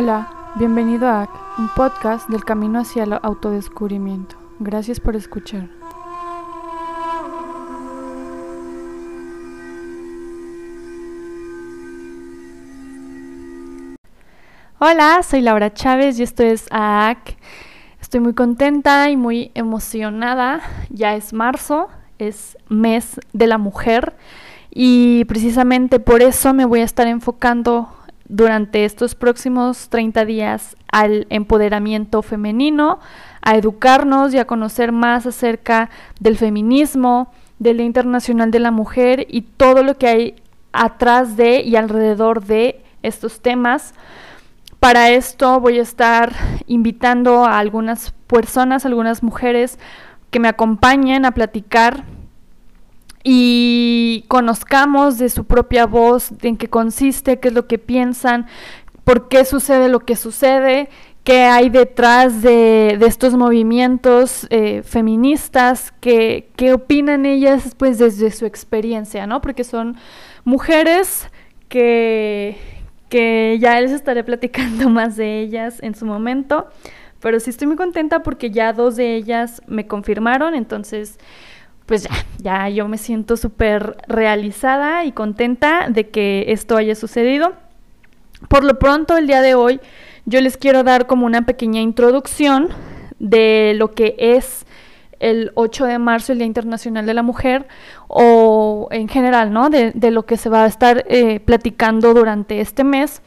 Hola, bienvenido a un podcast del camino hacia el autodescubrimiento. Gracias por escuchar. Hola, soy Laura Chávez y esto es AAC. Estoy muy contenta y muy emocionada. Ya es marzo, es mes de la mujer y precisamente por eso me voy a estar enfocando durante estos próximos 30 días al empoderamiento femenino, a educarnos y a conocer más acerca del feminismo, del Día Internacional de la Mujer y todo lo que hay atrás de y alrededor de estos temas. Para esto voy a estar invitando a algunas personas, algunas mujeres que me acompañen a platicar y conozcamos de su propia voz en qué consiste, qué es lo que piensan, por qué sucede lo que sucede, qué hay detrás de, estos movimientos eh, feministas, qué, qué, opinan ellas pues desde su experiencia, ¿no? Porque son mujeres que, que ya les estaré platicando más de ellas en su momento, pero sí estoy muy contenta porque ya dos de ellas me confirmaron, entonces pues ya, ya yo me siento súper realizada y contenta de que esto haya sucedido. Por lo pronto, el día de hoy, yo les quiero dar como una pequeña introducción de lo que es el 8 de marzo, el Día Internacional de la Mujer, o en general, ¿no? De, lo que se va a estar eh, platicando durante este mes.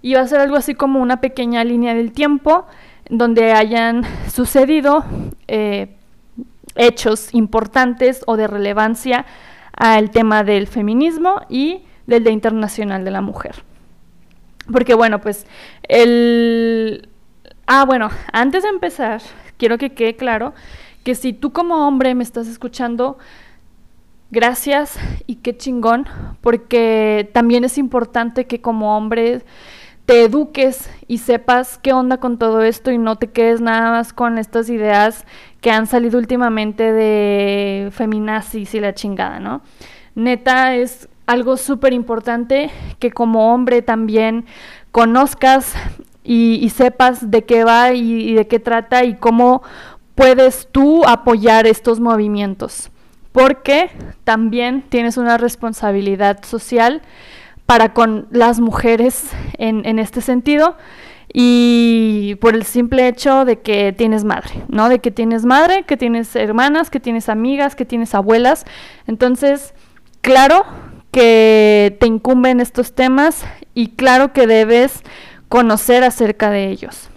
Y va a ser algo así como una pequeña línea del tiempo donde hayan sucedido eh, hechos importantes o de relevancia al tema del feminismo y del Día Internacional de la Mujer. Porque bueno, pues el... Ah, bueno, antes de empezar, quiero que quede claro que si tú como hombre me estás escuchando, gracias y qué chingón, porque también es importante que como hombre te eduques y sepas qué onda con todo esto y no te quedes nada más con estas ideas que han salido últimamente de feminazis y la chingada, ¿no? Neta, es algo súper importante que como hombre también conozcas y, sepas de qué va y, y de qué trata y cómo puedes tú apoyar estos movimientos. Porque también tienes una responsabilidad social para con las mujeres en, este sentido y por el simple hecho de que tienes madre, ¿no? De que tienes madre, que tienes hermanas, que tienes amigas, que tienes abuelas. Entonces, claro que te incumben estos temas y claro que debes conocer acerca de ellos.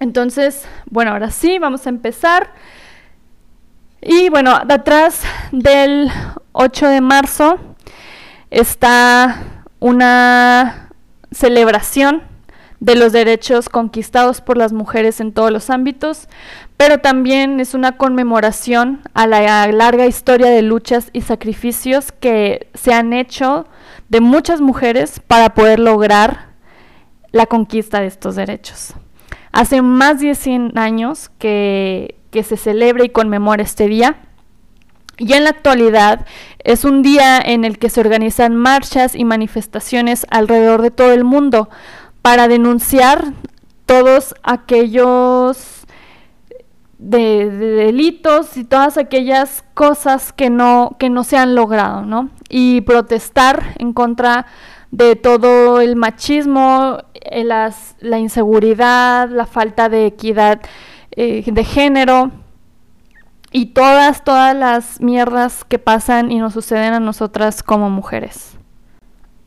Entonces, bueno, ahora sí, vamos a empezar. Y bueno, detrás del 8 de marzo está una celebración de los derechos conquistados por las mujeres en todos los ámbitos, pero también es una conmemoración a la larga historia de luchas y sacrificios que se han hecho de muchas mujeres para poder lograr la conquista de estos derechos. Hace más de 100 años que, que se celebra y conmemora este día y en la actualidad es un día en el que se organizan marchas y manifestaciones alrededor de todo el mundo para denunciar todos aquellos delitos y todas aquellas cosas que no, que no se han logrado, ¿no? Y protestar en contra de todo el machismo, eh, la inseguridad, la falta de equidad eh, de género y todas, todas las mierdas que pasan y nos suceden a nosotras como mujeres.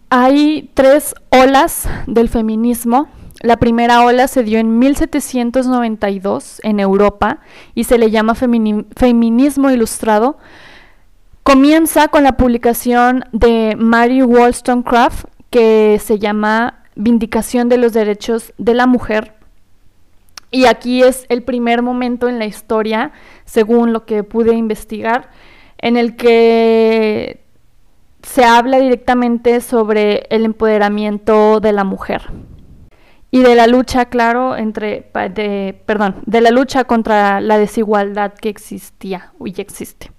Hay tres olas del feminismo. La primera ola se dio en 1792 en Europa y se le llama feminismo ilustrado. Comienza con la publicación de Mary Wollstonecraft que se llama Vindicación de los Derechos de la Mujer y aquí es el primer momento en la historia, según lo que pude investigar, en el que se habla directamente sobre el empoderamiento de la mujer y de la lucha, claro, entre, perdón, de la lucha contra la desigualdad que existía y existe.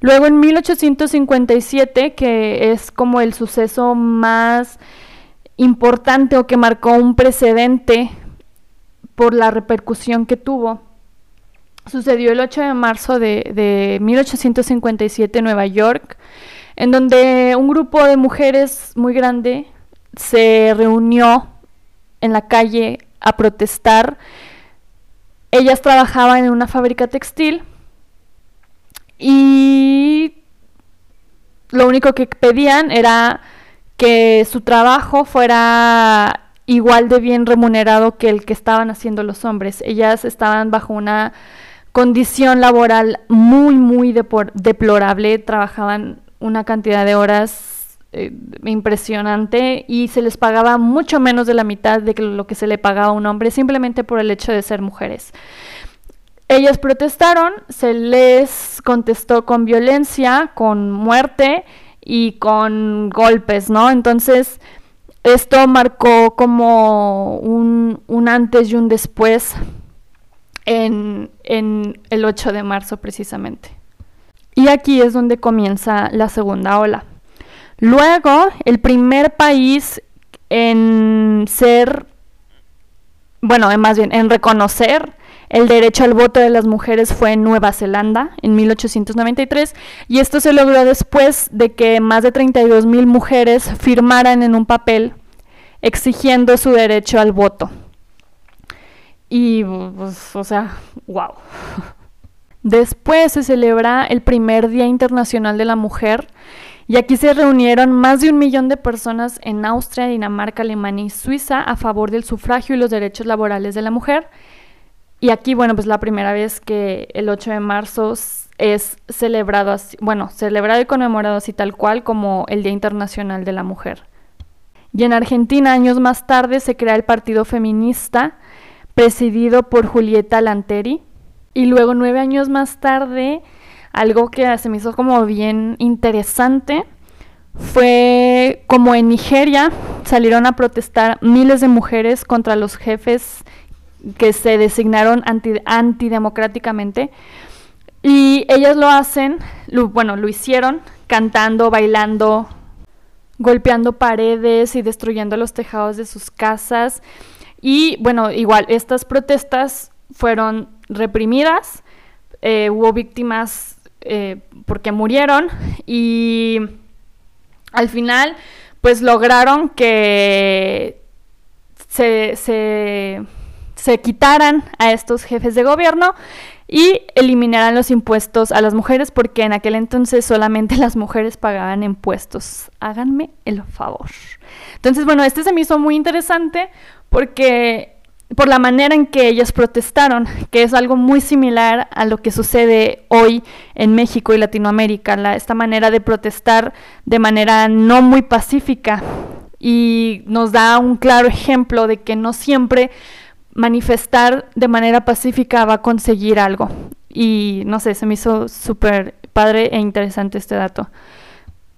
Luego en 1857, que es como el suceso más importante o que marcó un precedente por la repercusión que tuvo. Sucedió el 8 de marzo de, de 1857 en Nueva York, en donde un grupo de mujeres muy grande se reunió en la calle a protestar. Ellas trabajaban en una fábrica textil y lo único que pedían era que su trabajo fuera igual de bien remunerado que el que estaban haciendo los hombres. Ellas estaban bajo una condición laboral muy, muy deplorable, trabajaban una cantidad de horas eh, impresionante y se les pagaba mucho menos de la mitad de lo que se le pagaba a un hombre simplemente por el hecho de ser mujeres. Ellas protestaron, se les contestó con violencia, con muerte y con golpes, ¿no? Entonces, esto marcó como un, antes y un después en, en el 8 de marzo precisamente. Y aquí es donde comienza la segunda ola. Luego, el primer país en ser, bueno, más bien en reconocer el derecho al voto de las mujeres fue en Nueva Zelanda en 1893 y esto se logró después de que más de 32 mil mujeres firmaran en un papel exigiendo su derecho al voto. Y, pues, o sea, wow. Después se celebra el primer Día Internacional de la Mujer y aquí se reunieron más de un millón de personas en Austria, Dinamarca, Alemania y Suiza a favor del sufragio y los derechos laborales de la mujer. Y aquí, bueno, pues la primera vez que el 8 de marzo es celebrado así, bueno, celebrado y conmemorado así tal cual como el Día Internacional de la Mujer. Y en Argentina, años más tarde, se crea el Partido Feminista, presidido por Julieta Lanteri, y luego nueve años más tarde, algo que se me hizo como bien interesante, fue como en Nigeria salieron a protestar miles de mujeres contra los jefes que se designaron antidemocráticamente. Y ellas lo hacen, bueno, lo hicieron cantando, bailando, golpeando paredes y destruyendo los tejados de sus casas. Y bueno, igual, estas protestas fueron reprimidas, eh, hubo víctimas eh, porque murieron y al final pues lograron que se, se, quitaran a estos jefes de gobierno y eliminaran los impuestos a las mujeres porque en aquel entonces solamente las mujeres pagaban impuestos. Háganme el favor. Entonces, bueno, este se me hizo muy interesante porque por la manera en que ellas protestaron, que es algo muy similar a lo que sucede hoy en México y Latinoamérica, esta manera de protestar de manera no muy pacífica y nos da un claro ejemplo de que no siempre manifestar de manera pacífica va a conseguir algo. Y no sé, se me hizo súper padre e interesante este dato.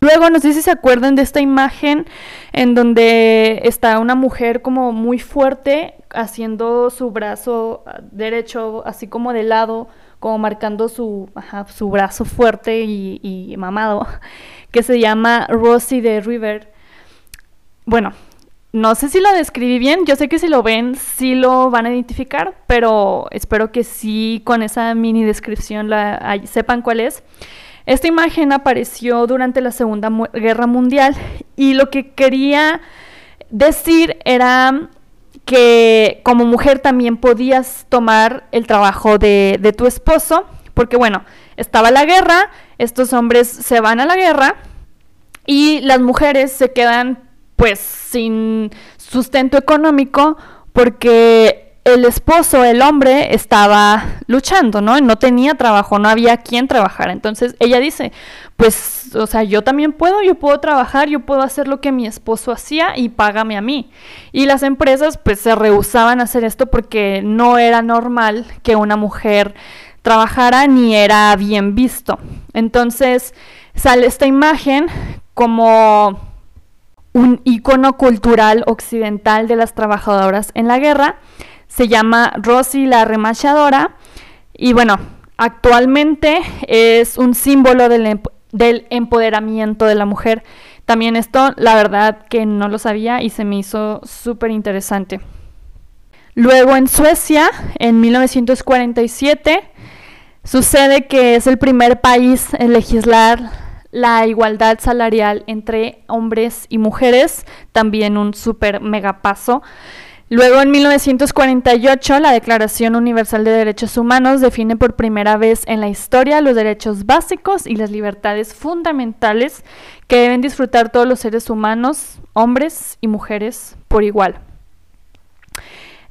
Luego, no sé si se acuerdan de esta imagen en donde está una mujer como muy fuerte haciendo su brazo derecho así como de lado, como marcando su, su brazo fuerte y, mamado, que se llama Rosie de River. Bueno, no sé si lo describí bien, yo sé que si lo ven sí lo van a identificar, pero espero que sí con esa mini descripción la, sepan cuál es. Esta imagen apareció durante la Segunda Guerra Mundial y lo que quería decir era que como mujer también podías tomar el trabajo de, de, tu esposo, porque bueno, estaba la guerra, estos hombres se van a la guerra y las mujeres se quedan pues sin sustento económico porque el esposo, el hombre, estaba luchando, ¿no? No tenía trabajo, no había quien trabajar. Entonces ella dice, pues, o sea, yo también puedo, yo puedo trabajar, yo puedo hacer lo que mi esposo hacía y págame a mí. Y las empresas, pues, se rehusaban a hacer esto porque no era normal que una mujer trabajara ni era bien visto. Entonces sale esta imagen como un icono cultural occidental de las trabajadoras en la guerra se llama Rosy la remachadora y bueno, actualmente es un símbolo del, del empoderamiento de la mujer. También esto, la verdad que no lo sabía y se me hizo súper interesante. Luego en Suecia, en 1947, sucede que es el primer país en legislar la igualdad salarial entre hombres y mujeres, también un súper mega paso. Luego, en 1948, la Declaración Universal de Derechos Humanos define por primera vez en la historia los derechos básicos y las libertades fundamentales que deben disfrutar todos los seres humanos, hombres y mujeres, por igual.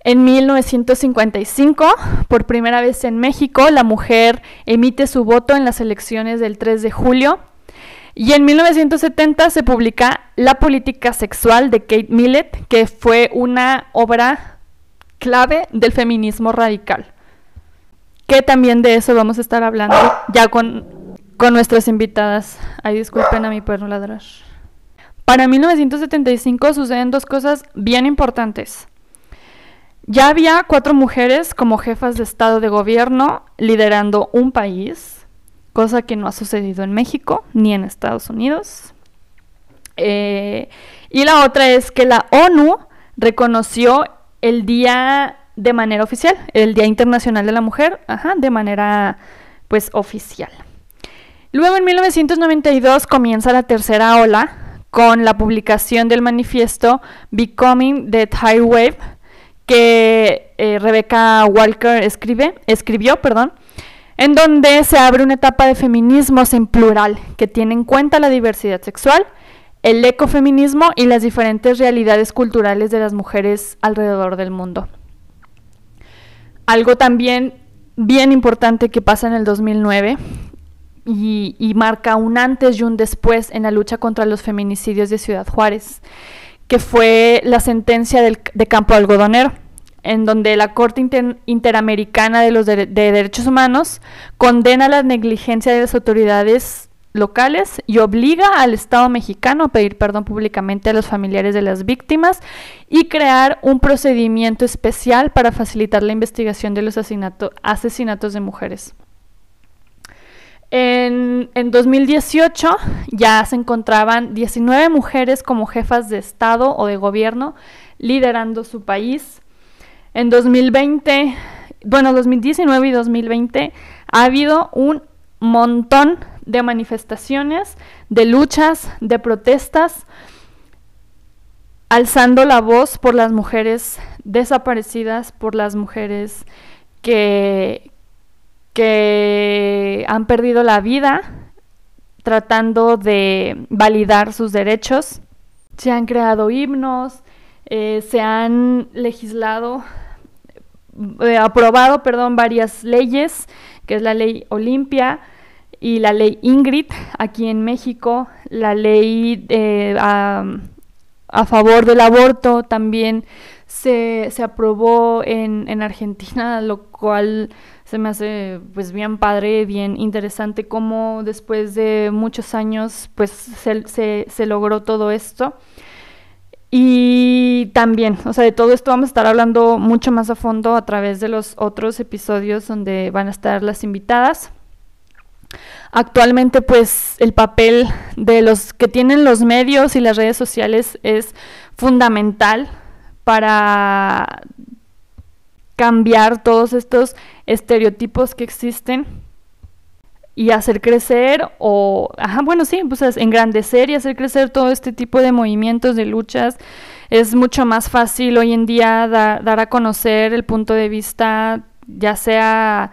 En 1955, por primera vez en México, la mujer emite su voto en las elecciones del 3 de julio y en 1970 se publica La política sexual de Kate Millett, que fue una obra clave del feminismo radical. Que también de eso vamos a estar hablando ya con, con nuestras invitadas. Ay, disculpen a mi perro ladrar. Para 1975 suceden dos cosas bien importantes. Ya había cuatro mujeres como jefas de Estado de Gobierno liderando un país cosa que no ha sucedido en México ni en Estados Unidos. Eh, y la otra es que la ONU reconoció el día de manera oficial, el Día Internacional de la Mujer, de manera pues oficial. Luego en 1992 comienza la tercera ola con la publicación del manifiesto Becoming the Tide Wave que eh, Rebecca Walker escribe, escribió, perdón, en donde se abre una etapa de feminismos en plural que tiene en cuenta la diversidad sexual, el ecofeminismo y las diferentes realidades culturales de las mujeres alrededor del mundo. Algo también bien importante que pasa en el 2009 y, marca un antes y un después en la lucha contra los feminicidios de Ciudad Juárez, que fue la sentencia de Campo Algodonero en donde la Corte Interamericana de los Derechos Humanos condena la negligencia de las autoridades locales y obliga al Estado mexicano a pedir perdón públicamente a los familiares de las víctimas y crear un procedimiento especial para facilitar la investigación de los asesinatos de mujeres. En, en, 2018 ya se encontraban 19 mujeres como jefas de Estado o de gobierno liderando su país en 2020, bueno, 2019 y 2020 ha habido un montón de manifestaciones, de luchas, de protestas, alzando la voz por las mujeres desaparecidas, por las mujeres que, que han perdido la vida tratando de validar sus derechos. Se han creado himnos, eh, se han legislado eh, aprobado, perdón, varias leyes, que es la ley Olimpia y la ley Ingrid aquí en México, la ley eh, a, favor del aborto también se, se aprobó en, en, Argentina, lo cual se me hace pues bien padre, bien interesante cómo después de muchos años pues se, se, se logró todo esto. Y también, o sea, de todo esto vamos a estar hablando mucho más a fondo a través de los otros episodios donde van a estar las invitadas. Actualmente, pues, el papel de los que tienen los medios y las redes sociales es fundamental para cambiar todos estos estereotipos que existen y hacer crecer o, ajá, bueno, sí, pues engrandecer y hacer crecer todo este tipo de movimientos, de luchas. Es mucho más fácil hoy en día dar a conocer el punto de vista, ya sea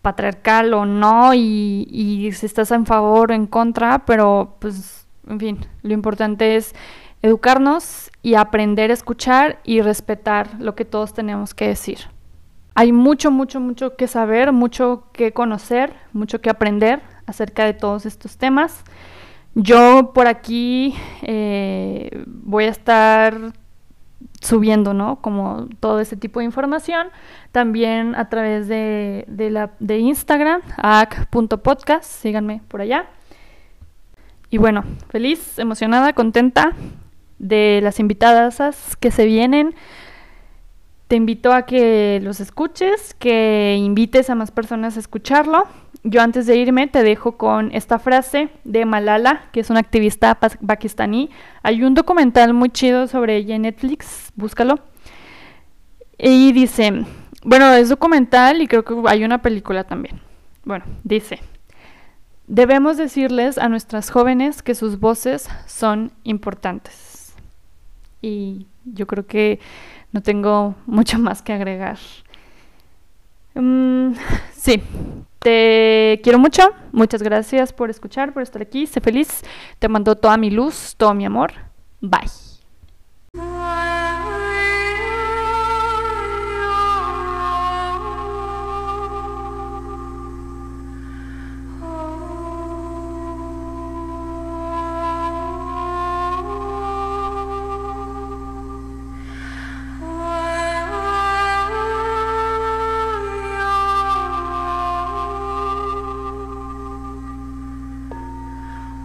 patriarcal o no, y, y si estás en favor o en contra, pero pues, en fin, lo importante es educarnos y aprender a escuchar y respetar lo que todos tenemos que decir. Hay mucho, mucho, mucho que saber, mucho que conocer, mucho que aprender acerca de todos estos temas. Yo por aquí eh, voy a estar subiendo, ¿no? Como todo ese tipo de información. También a través de, la, de Instagram, ac.podcast, síganme por allá. Y bueno, feliz, emocionada, contenta de las invitadas que se vienen Te invito a que los escuches, que invites a más personas a escucharlo. Yo antes de irme te dejo con esta frase de Malala, que es una activista pakistaní. Hay un documental muy chido sobre ella en Netflix, búscalo. Y dice, bueno, es documental y creo que hay una película también. Bueno, dice, debemos decirles a nuestras jóvenes que sus voces son importantes. Y yo creo que no tengo mucho más que agregar. Mm, sí, te quiero mucho. Muchas gracias por escuchar, por estar aquí. Sé feliz. Te mando toda mi luz, todo mi amor. Bye.